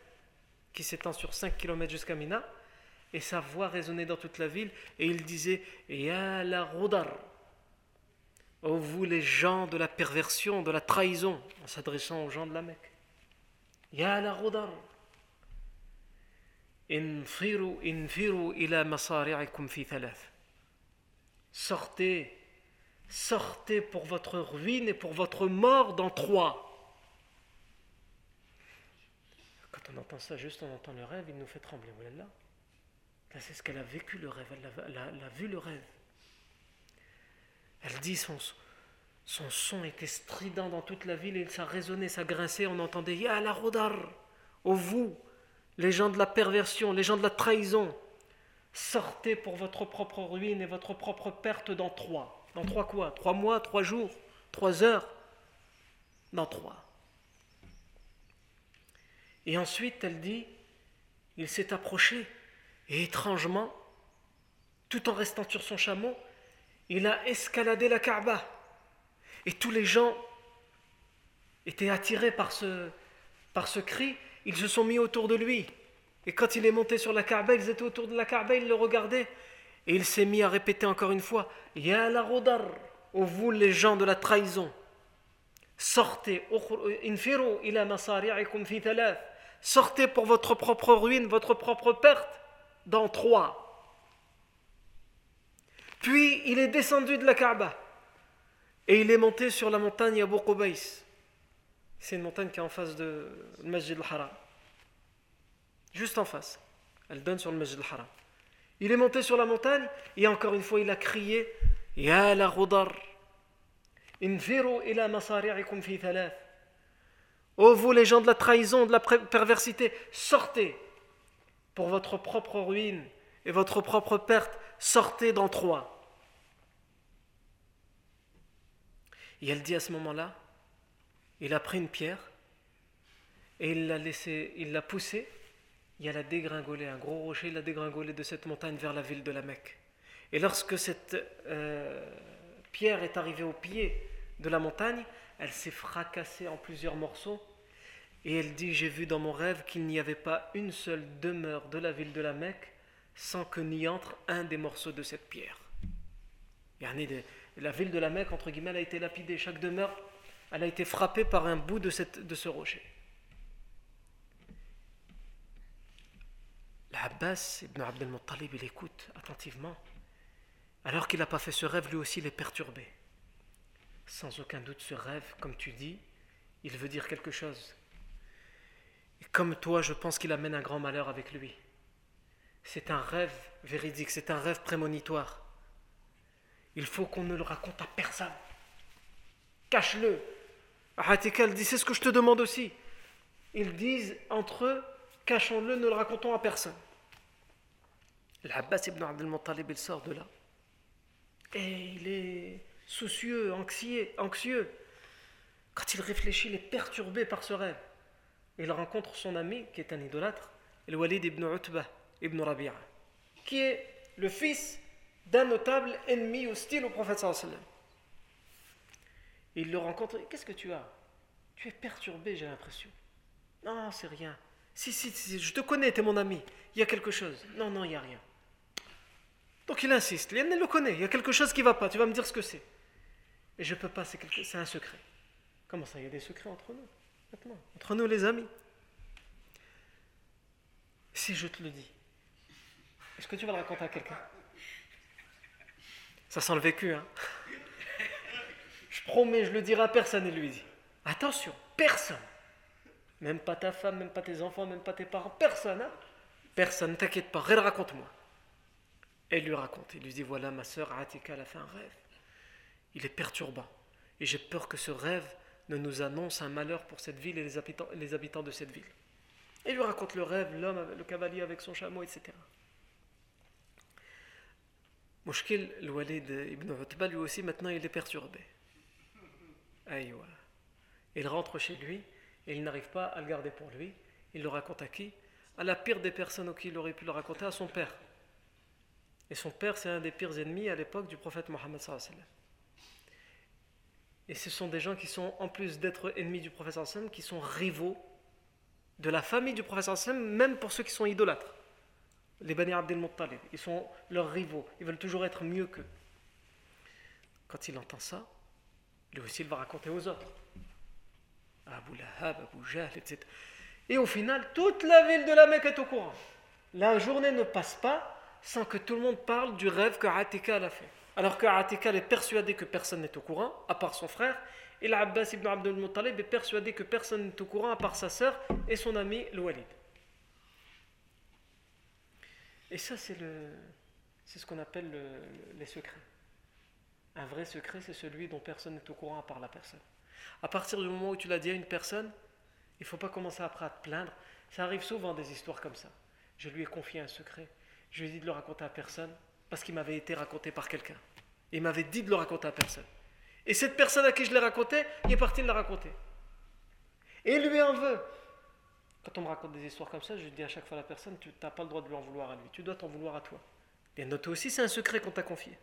qui s'étend sur 5 kilomètres jusqu'à Mina, et sa voix résonnait dans toute la ville, et il disait Ya la Rodar, ô vous les gens de la perversion, de la trahison, en s'adressant aux gens de la Mecque. Ya la Rodar, infiru, infiru ila masari'ikum fi. Sortez, sortez pour votre ruine et pour votre mort dans trois. Quand on entend ça, juste on entend le rêve, il nous fait trembler. Voilà c'est ce qu'elle a vécu le rêve, elle a, vu le rêve. Elle dit son, son son était strident dans toute la ville et ça résonnait, ça grinçait, on entendait Ya la rodar Ô vous, les gens de la perversion, les gens de la trahison, sortez pour votre propre ruine et votre propre perte dans trois. Dans trois quoi? Trois mois, trois jours, trois heures? Dans trois. Et ensuite, elle dit Il s'est approché et étrangement, tout en restant sur son chameau, il a escaladé la Kaaba. Et tous les gens étaient attirés par ce, cri, ils se sont mis autour de lui. Et quand il est monté sur la Kaaba, ils étaient autour de la Kaaba, ils le regardaient. Et il s'est mis à répéter encore une fois Ya la rodar, ô vous les gens de la trahison, sortez, sortez pour votre propre ruine, votre propre perte dans trois. Puis il est descendu de la Kaaba et il est monté sur la montagne Abu Qubays. C'est une montagne qui est en face de Masjid al-Haram. Juste en face. Elle donne sur le Masjid al-Haram. Il est monté sur la montagne et encore une fois il a crié Ya la Ghudar, infiru ila masari'ikum fi thalath. Ô vous les gens de la trahison, de la perversité, sortez pour votre propre ruine et votre propre perte, sortez dans trois. Et elle dit à ce moment-là, il a pris une pierre et il l'a laissé, il l'a poussé, il a dégringolé, un gros rocher, il a dégringolé de cette montagne vers la ville de la Mecque. Et lorsque cette euh, pierre est arrivée au pied de la montagne, elle s'est fracassée en plusieurs morceaux et elle dit, j'ai vu dans mon rêve qu'il n'y avait pas une seule demeure de la ville de la Mecque sans que n'y entre un des morceaux de cette pierre. La ville de la Mecque, entre guillemets, a été lapidée. Chaque demeure, elle a été frappée par un bout de, ce rocher. L'Abbas ibn Abdel Muttalib, il écoute attentivement. Alors qu'il n'a pas fait ce rêve, lui aussi, il est perturbé. Sans aucun doute, ce rêve, comme tu dis, il veut dire quelque chose. Comme toi, je pense qu'il amène un grand malheur avec lui. C'est un rêve véridique, c'est un rêve prémonitoire. Il faut qu'on ne le raconte à personne. Cache-le. Hatikal dit c'est ce que je te demande aussi. Ils disent entre eux cachons-le, ne le racontons à personne. L'Abbas ibn Abdel Muttalib, il sort de là. Et il est soucieux, anxieux, anxieux. Quand il réfléchit, il est perturbé par ce rêve. Il rencontre son ami, qui est un idolâtre, le Walid ibn Utbah ibn Rabi'a, qui est le fils d'un notable ennemi hostile au prophète sallallahu Il le rencontre, qu'est-ce que tu as? Tu es perturbé, j'ai l'impression. Non, c'est rien. Si, si, si, je te connais, tu es mon ami. Il y a quelque chose. Non, non, il n'y a rien. Donc il insiste. Il le connaît. Il y a quelque chose qui ne va pas. Tu vas me dire ce que c'est. Et je ne peux pas, c'est un secret. Comment ça Il y a des secrets entre nous? Entre nous les amis. Si je te le dis, est-ce que tu vas le raconter à quelqu'un? Ça sent le vécu, hein Je promets, je le dirai à personne, et lui dit. Attention, personne. Même pas ta femme, même pas tes enfants, même pas tes parents, personne, hein Personne, ne t'inquiète pas, raconte-moi. Et il lui raconte, il lui dit voilà, ma soeur Atika, elle a fait un rêve. Il est perturbant. Et j'ai peur que ce rêve ne nous annonce un malheur pour cette ville et les habitants, les habitants de cette ville. Et lui raconte le rêve, l'homme, le cavalier avec son chameau, etc. Mouchkil, le Walid ibn Utba, lui aussi, maintenant, il est perturbé. Aïwa. Il rentre chez lui et il n'arrive pas à le garder pour lui. Il le raconte à qui? À la pire des personnes auxquelles il aurait pu le raconter, à son père. Et son père, c'est un des pires ennemis à l'époque du prophète Mohammed. Et ce sont des gens qui sont, en plus d'être ennemis du prophète, qui sont rivaux de la famille du prophète, même pour ceux qui sont idolâtres les Bani Abdel Muttalib, ils sont leurs rivaux, ils veulent toujours être mieux qu'eux. Quand il entend ça, lui aussi il va raconter aux autres. Abu Lahab, Abu Jahl, etc. Et au final, toute la ville de la Mecque est au courant. La journée ne passe pas sans que tout le monde parle du rêve que Atika a fait. Alors que Atika est persuadé que personne n'est au courant, à part son frère, et l'Abbas ibn Abdul Muttalib est persuadé que personne n'est au courant, à part sa sœur et son ami, Walid. Et ça, c'est le, c'est ce qu'on appelle les secrets. Un vrai secret, c'est celui dont personne n'est au courant à part la personne. À partir du moment où tu l'as dit à une personne, il ne faut pas commencer après à te plaindre. Ça arrive souvent des histoires comme ça. Je lui ai confié un secret. Je lui ai dit de le raconter à personne parce qu'il m'avait été raconté par quelqu'un. Il m'avait dit de le raconter à personne. Et cette personne à qui je l'ai raconté, il est parti de le raconter. Et lui en veut. Quand on me raconte des histoires comme ça, je dis à chaque fois à la personne, tu n'as pas le droit de lui en vouloir à lui, tu dois t'en vouloir à toi. Et note aussi, c'est un secret qu'on t'a confié.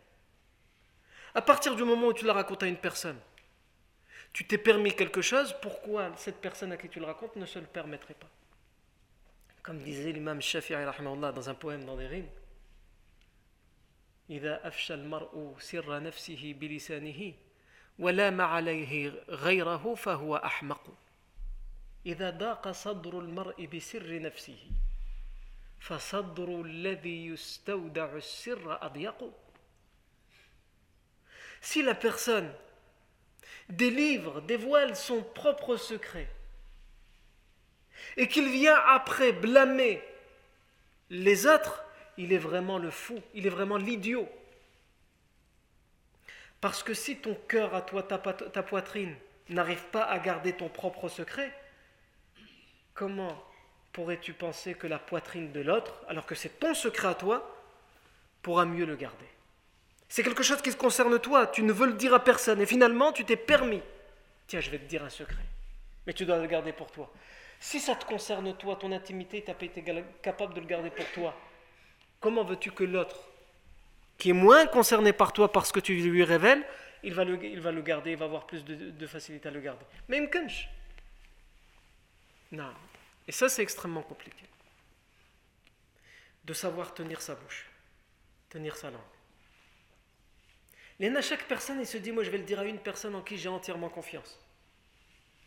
À partir du moment où tu l'as raconté à une personne, tu t'es permis quelque chose, pourquoi cette personne à qui tu le racontes ne se le permettrait pas? Comme disait l'imam Shafi'i dans un poème dans des rimes, إذا أفشى المرء سر نفسه بلسانه ولام عليه غيره فهو أحمق. إذا ضاق صدر المرء بسر نفسه فصدر الذي يستودع السر أضيق. Si la personne délivre, dévoile son propre secret, et qu'il vient après blâmer les autres, il est vraiment le fou, il est vraiment l'idiot. Parce que si ton cœur à toi, ta, poitrine, n'arrive pas à garder ton propre secret, Comment pourrais-tu penser que la poitrine de l'autre, alors que c'est ton secret à toi, pourra mieux le garder? C'est quelque chose qui te concerne toi, tu ne veux le dire à personne, et finalement tu t'es permis. Tiens, je vais te dire un secret, mais tu dois le garder pour toi. Si ça te concerne toi, ton intimité, tu été capable de le garder pour toi, comment veux-tu que l'autre, qui est moins concerné par toi parce que tu lui révèles, il va le, il va le garder, il va avoir plus de, facilité à le garder. Même Kunch. Non. Et ça, c'est extrêmement compliqué. De savoir tenir sa bouche, tenir sa langue. À chaque personne, il se dit, moi je vais le dire à une personne en qui j'ai entièrement confiance.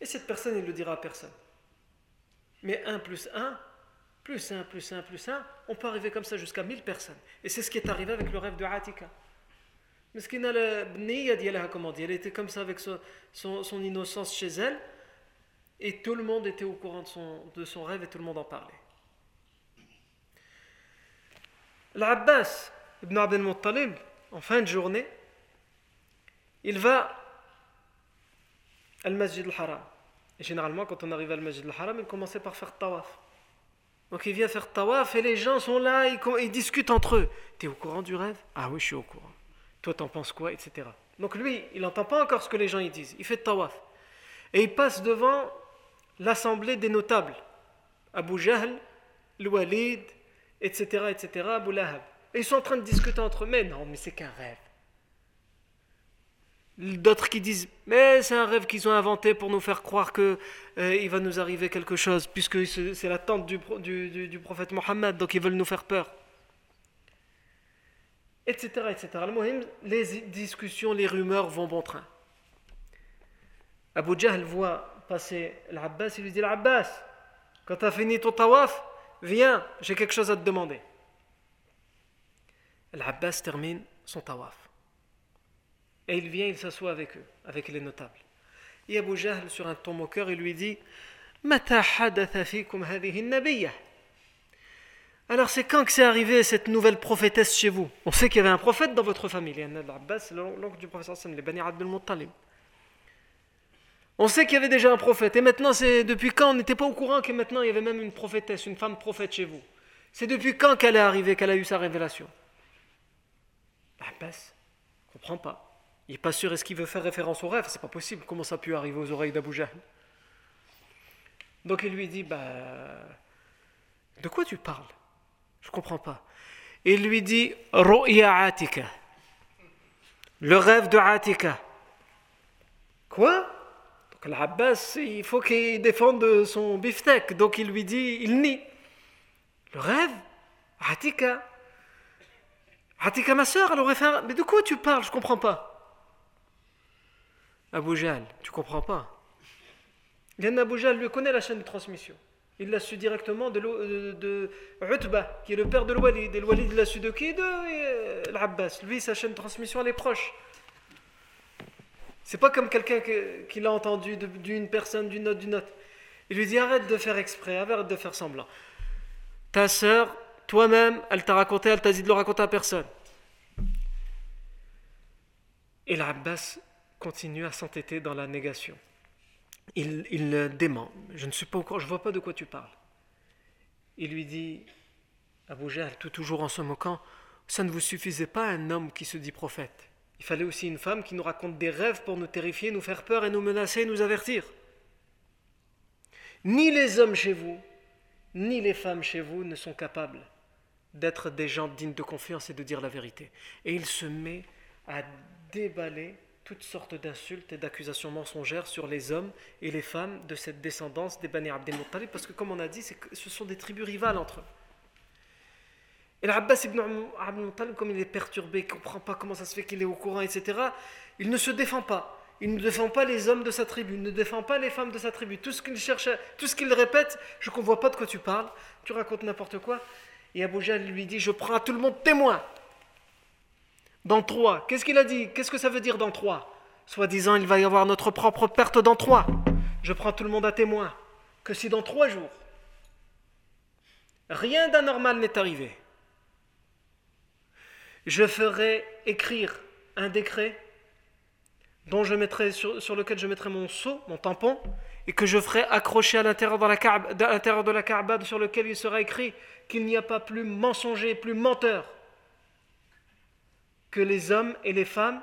Et cette personne, il le dira à personne. Mais 1 plus 1, plus 1, plus 1, plus 1, on peut arriver comme ça jusqu'à 1000 personnes. Et c'est ce qui est arrivé avec le rêve de Atika. Mais ce qu'il a le comment dire, elle était comme ça avec son, innocence chez elle, et tout le monde était au courant de son, rêve et tout le monde en parlait. L'Abbas ibn Abdel Muttalib, en fin de journée, il va al Masjid al-Haram. Et généralement, quand on arrive à al Masjid al-Haram, il commençait par faire tawaf. Donc il vient faire tawaf et les gens sont là, ils, discutent entre eux. Tu es au courant du rêve? Ah oui, je suis au courant. Toi, t'en penses quoi Etc. Donc lui, il n'entend pas encore ce que les gens disent. Il fait tawaf. Et il passe devant l'assemblée des notables. Abu Jahl, Walid, etc., etc., Abu Lahab. Et ils sont en train de discuter entre eux. Mais non, mais c'est qu'un rêve. D'autres qui disent, mais c'est un rêve qu'ils ont inventé pour nous faire croire qu'il euh, va nous arriver quelque chose, puisque c'est l'attente du, du prophète Mohammed, donc ils veulent nous faire peur etc. etc. Les discussions, les rumeurs vont bon train. Abu Jahl voit passer l'Abbas, il lui dit L'Abbas, quand tu as fini ton tawaf, viens, j'ai quelque chose à te demander. L'Abbas termine son tawaf. Et il vient, il s'assoit avec eux, avec les notables. Et Abu Jahl, sur un ton moqueur, il lui dit Alors c'est quand que c'est arrivé cette nouvelle prophétesse chez vous? On sait qu'il y avait un prophète dans votre famille, l'Abbas, l'oncle du professeur Sam, les Bani Abdul Muttalib. On sait qu'il y avait déjà un prophète, et maintenant c'est depuis quand? On n'était pas au courant que maintenant il y avait même une prophétesse, une femme prophète chez vous C'est depuis quand qu'elle est arrivée, qu'elle a eu sa révélation? L'Abbas, ne comprend pas. Il n'est pas sûr, est-ce qu'il veut faire référence au rêve? C'est pas possible. Comment ça a pu arriver aux oreilles d'Abu Donc il lui dit, bah, de quoi tu parles? Je ne comprends pas. Il lui dit Ru'ya Atika. Le rêve de Atika. Quoi? Donc l'Abbas, il faut qu'il défende son beefsteak. Donc il lui dit, il nie. Le rêve? Atika. Atika, ma soeur, elle aurait fait un... Mais de quoi tu parles? Je ne comprends pas. Abu Jal, tu comprends pas. Yann Abu Jal lui connaît la chaîne de transmission. Il l'a su directement de, de, de, Utba, qui est le père de l'Walid. Et l'Walid l'a su de qui? De euh, l'Abbas. Lui, sa chaîne de transmission, elle est proche. C'est pas comme quelqu'un qui l'a entendu d'une personne, d'une autre, d'une autre. Il lui dit arrête de faire exprès, arrête de faire semblant. Ta sœur, toi-même, elle t'a raconté, elle t'a dit de le raconter à personne. Et l'Abbas continue à s'entêter dans la négation il, il dément. Je ne suis pas encore, je vois pas de quoi tu parles. Il lui dit, Abu Jahl, tout toujours en se moquant, ça ne vous suffisait pas un homme qui se dit prophète. Il fallait aussi une femme qui nous raconte des rêves pour nous terrifier, nous faire peur et nous menacer, nous avertir. Ni les hommes chez vous, ni les femmes chez vous ne sont capables d'être des gens dignes de confiance et de dire la vérité. Et il se met à déballer toutes sortes d'insultes et d'accusations mensongères sur les hommes et les femmes de cette descendance des Bani Abdel Muttalib, parce que comme on a dit, ce sont des tribus rivales entre eux. Et l'Abbas ibn Abdel Muttalib, comme il est perturbé, il ne comprend pas comment ça se fait qu'il est au courant, etc., il ne se défend pas. Il ne défend pas les hommes de sa tribu, il ne défend pas les femmes de sa tribu. Tout ce qu'il cherche, tout ce qu'il répète, je ne vois pas de quoi tu parles, tu racontes n'importe quoi. Et Abu Jahl lui dit, je prends à tout le monde témoin dans trois. Qu'est-ce qu'il a dit? Qu'est-ce que ça veut dire dans trois? Soit-disant, il va y avoir notre propre perte dans trois. Je prends tout le monde à témoin que si dans trois jours, rien d'anormal n'est arrivé, je ferai écrire un décret sur, lequel je mettrai mon sceau, mon tampon, et que je ferai accrocher à l'intérieur de la Kaaba, sur lequel il sera écrit qu'il n'y a pas plus mensonger, plus menteur que les hommes et les femmes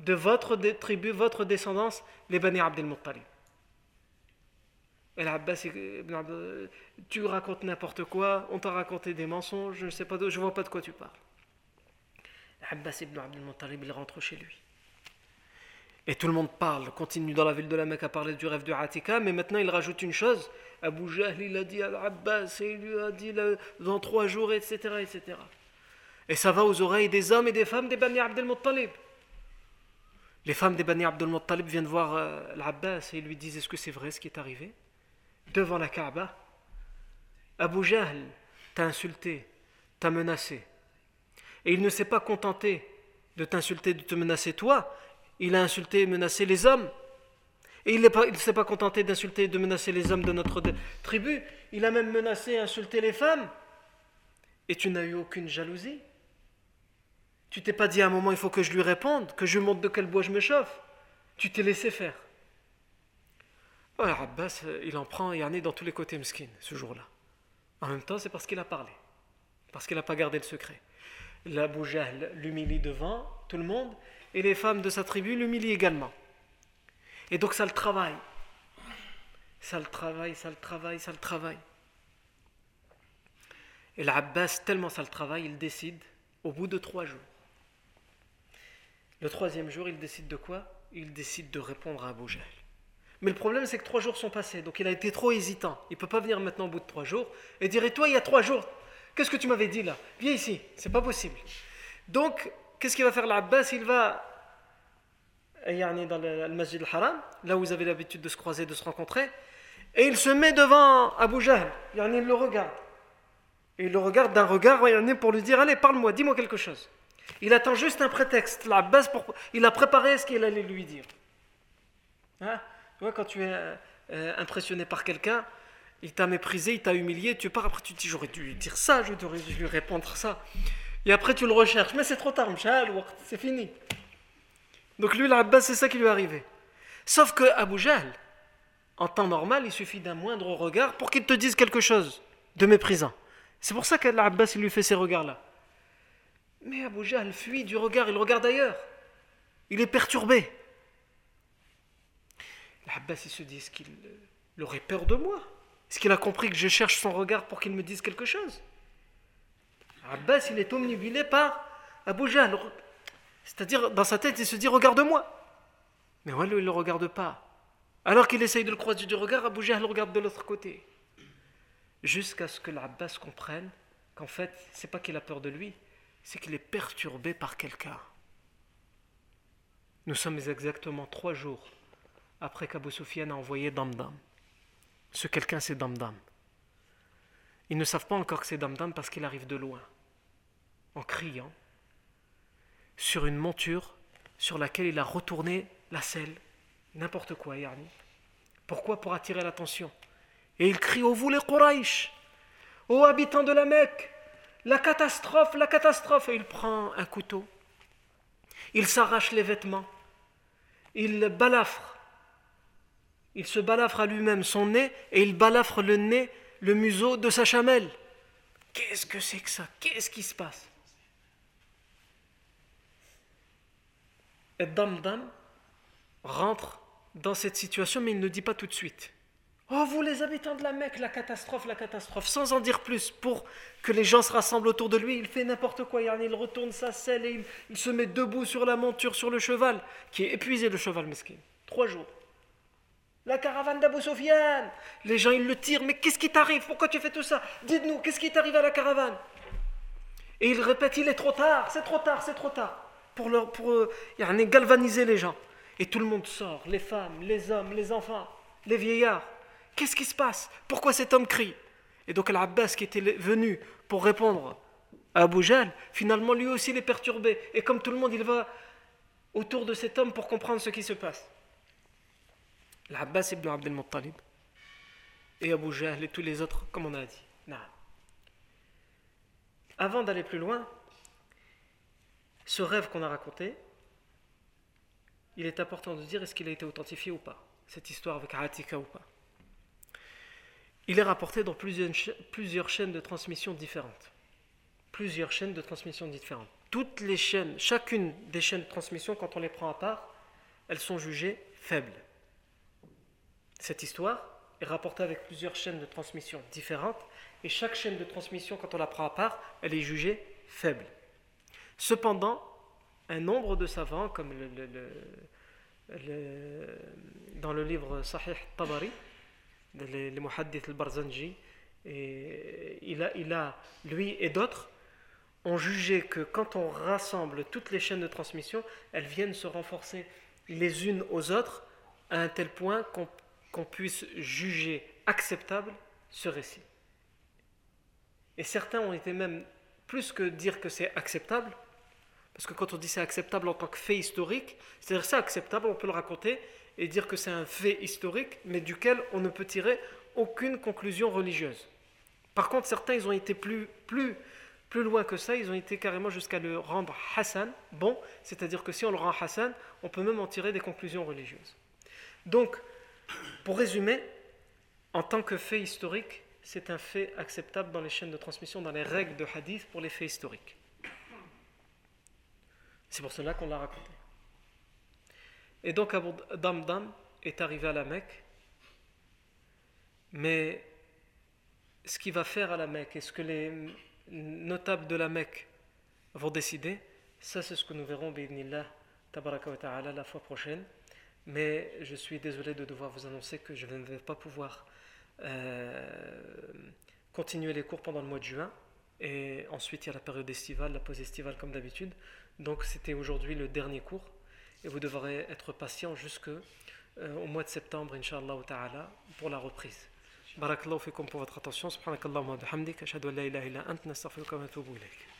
de votre tribu, votre descendance, les Bani Abdel Muttalib. Et l'Abbas, tu racontes n'importe quoi, on t'a raconté des mensonges, je ne sais pas, je vois pas de quoi tu parles. L'Abbas ibn Abdel Muttalib, il rentre chez lui. Et tout le monde parle, continue dans la ville de la Mecque à parler du rêve de Atika, mais maintenant il rajoute une chose. Abu Jahl, il a dit à l'Abbas, il lui a dit dans trois jours, etc., etc. Et ça va aux oreilles des hommes et des femmes des Bani Abdel Muttalib. Les femmes des Bani Abdul Muttalib viennent voir euh, l'Abbas et lui disent Est-ce que c'est vrai ce qui est arrivé? Devant la Kaaba, Abu Jahl t'a insulté, t'a menacé. Et il ne s'est pas contenté de t'insulter, de te menacer toi, il a insulté et menacé les hommes. Et il ne s'est pas contenté d'insulter et de menacer les hommes de notre tribu, il a même menacé et insulté les femmes. Et tu n'as eu aucune jalousie. Tu t'es pas dit à un moment il faut que je lui réponde, que je montre de quel bois je me chauffe. Tu t'es laissé faire. Alors Abbas, il en prend et en est dans tous les côtés mesquin ce jour-là. En même temps, c'est parce qu'il a parlé, parce qu'il n'a pas gardé le secret. L'Abu Jahl l'humilie devant tout le monde et les femmes de sa tribu l'humilient également. Et donc ça le travaille. Ça le travaille, ça le travaille, ça le travaille. Et l'Abbas, tellement ça le travaille, il décide, au bout de trois jours, le troisième jour, il décide de quoi? Il décide de répondre à Abu Jahl. Mais le problème, c'est que trois jours sont passés, donc il a été trop hésitant. Il ne peut pas venir maintenant au bout de trois jours et dire Et toi, il y a trois jours, qu'est-ce que tu m'avais dit là? Viens ici, c'est pas possible. Donc, qu'est-ce qu'il va faire l'Abbas? Il va dans le Masjid al-Haram, là où vous avez l'habitude de se croiser, de se rencontrer, et il se met devant Abu Jahl, il le regarde. Et il le regarde d'un regard pour lui dire Allez, parle-moi, dis-moi quelque chose. Il attend juste un prétexte, la base pour. Il a préparé ce qu'il allait lui dire. Hein? Tu vois, quand tu es euh, impressionné par quelqu'un, il t'a méprisé, il t'a humilié, tu pars après, tu te dis J'aurais dû lui dire ça, j'aurais dû lui répondre ça. Et après, tu le recherches, mais c'est trop tard, c'est fini. Donc lui, base c'est ça qui lui est arrivé. Sauf que Abu Jahl, en temps normal, il suffit d'un moindre regard pour qu'il te dise quelque chose de méprisant. C'est pour ça qu'Abbas, il lui fait ces regards-là. Mais Abu Jahl fuit du regard, il regarde ailleurs. Il est perturbé. L'Abbas, il se dit, est-ce qu'il aurait peur de moi? Est-ce qu'il a compris que je cherche son regard pour qu'il me dise quelque chose? Abbas, il est omnibulé par Abu Jahl. C'est-à-dire, dans sa tête, il se dit, regarde-moi. Mais ouais, il ne le regarde pas. Alors qu'il essaye de le croiser du regard, Abu Jahl regarde de l'autre côté. Jusqu'à ce que l'Abbas comprenne qu'en fait, c'est pas qu'il a peur de lui, c'est qu'il est perturbé par quelqu'un. Nous sommes exactement trois jours après qu'Abu Sufyan a envoyé Damdam. Ce quelqu'un, c'est Damdam. Ils ne savent pas encore que c'est Damdam parce qu'il arrive de loin, en criant, sur une monture sur laquelle il a retourné la selle, n'importe quoi, Yarni. Pourquoi? Pour attirer l'attention. Et il crie, ô vous les Quraysh, ô habitants de la Mecque, la catastrophe, la catastrophe. Et il prend un couteau. Il s'arrache les vêtements. Il balafre. Il se balafre à lui-même son nez et il balafre le nez, le museau de sa chamelle. Qu'est-ce que c'est que ça? Qu'est-ce qui se passe? Et Damdam rentre dans cette situation, mais il ne dit pas tout de suite. Oh, vous les habitants de la Mecque, la catastrophe, la catastrophe, sans en dire plus, pour que les gens se rassemblent autour de lui, il fait n'importe quoi, il retourne sa selle et il, se met debout sur la monture, sur le cheval, qui est épuisé, le cheval mesquin. Trois jours. La caravane d'Abu Sofiane Les gens, ils le tirent, mais qu'est-ce qui t'arrive? Pourquoi tu fais tout ça? Dites-nous, qu'est-ce qui t'arrive à la caravane? Et il répète, il est trop tard, c'est trop tard, c'est trop tard, pour, leur, pour euh, galvaniser les gens. Et tout le monde sort, les femmes, les hommes, les enfants, les vieillards. Qu'est-ce qui se passe? Pourquoi cet homme crie? Et donc Al-Abbas qui était venu pour répondre à Abu Jahl, finalement lui aussi il est perturbé. Et comme tout le monde, il va autour de cet homme pour comprendre ce qui se passe. Al-Abbas ibn Abdel Muttalib et Abu Jahl et tous les autres, comme on a dit. Avant d'aller plus loin, ce rêve qu'on a raconté, il est important de dire est-ce qu'il a été authentifié ou pas, cette histoire avec Atika ou pas. Il est rapporté dans plusieurs, chaînes de transmission différentes. Plusieurs chaînes de transmission différentes. Toutes les chaînes, chacune des chaînes de transmission, quand on les prend à part, elles sont jugées faibles. Cette histoire est rapportée avec plusieurs chaînes de transmission différentes, et chaque chaîne de transmission, quand on la prend à part, elle est jugée faible. Cependant, un nombre de savants, comme dans le livre Sahih Tabari, les, Muhaddith al-Barzanji, et il a, lui et d'autres, ont jugé que quand on rassemble toutes les chaînes de transmission, elles viennent se renforcer les unes aux autres à un tel point qu'on puisse juger acceptable ce récit. Et certains ont été même, plus que dire que c'est acceptable, parce que quand on dit c'est acceptable en tant que fait historique, c'est-à-dire c'est acceptable, on peut le raconter et dire que c'est un fait historique, mais duquel on ne peut tirer aucune conclusion religieuse. Par contre, certains, ils ont été plus, plus, plus loin que ça, ils ont été carrément jusqu'à le rendre Hassan, bon, c'est-à-dire que si on le rend Hassan, on peut même en tirer des conclusions religieuses. Donc, pour résumer, en tant que fait historique, c'est un fait acceptable dans les chaînes de transmission, dans les règles de hadith pour les faits historiques. C'est pour cela qu'on l'a raconté. Et donc Abu Damdam est arrivé à la Mecque, mais ce qu'il va faire à la Mecque et ce que les notables de la Mecque vont décider, ça c'est ce que nous verrons, ta'ala, la fois prochaine. Mais je suis désolé de devoir vous annoncer que je ne vais pas pouvoir euh, continuer les cours pendant le mois de juin. Et ensuite, il y a la période estivale, la pause estivale comme d'habitude. Donc, c'était aujourd'hui le dernier cours. Et vous devrez être patient jusqu'au euh, mois de septembre, Inch'Allah ta'ala, pour la reprise. Barakallahu fikum pour votre attention. Subhanakallahu wa bihamdik. Ashhadu an la ilaha illa ant. Nastaghfiruka wa natubu ilayk.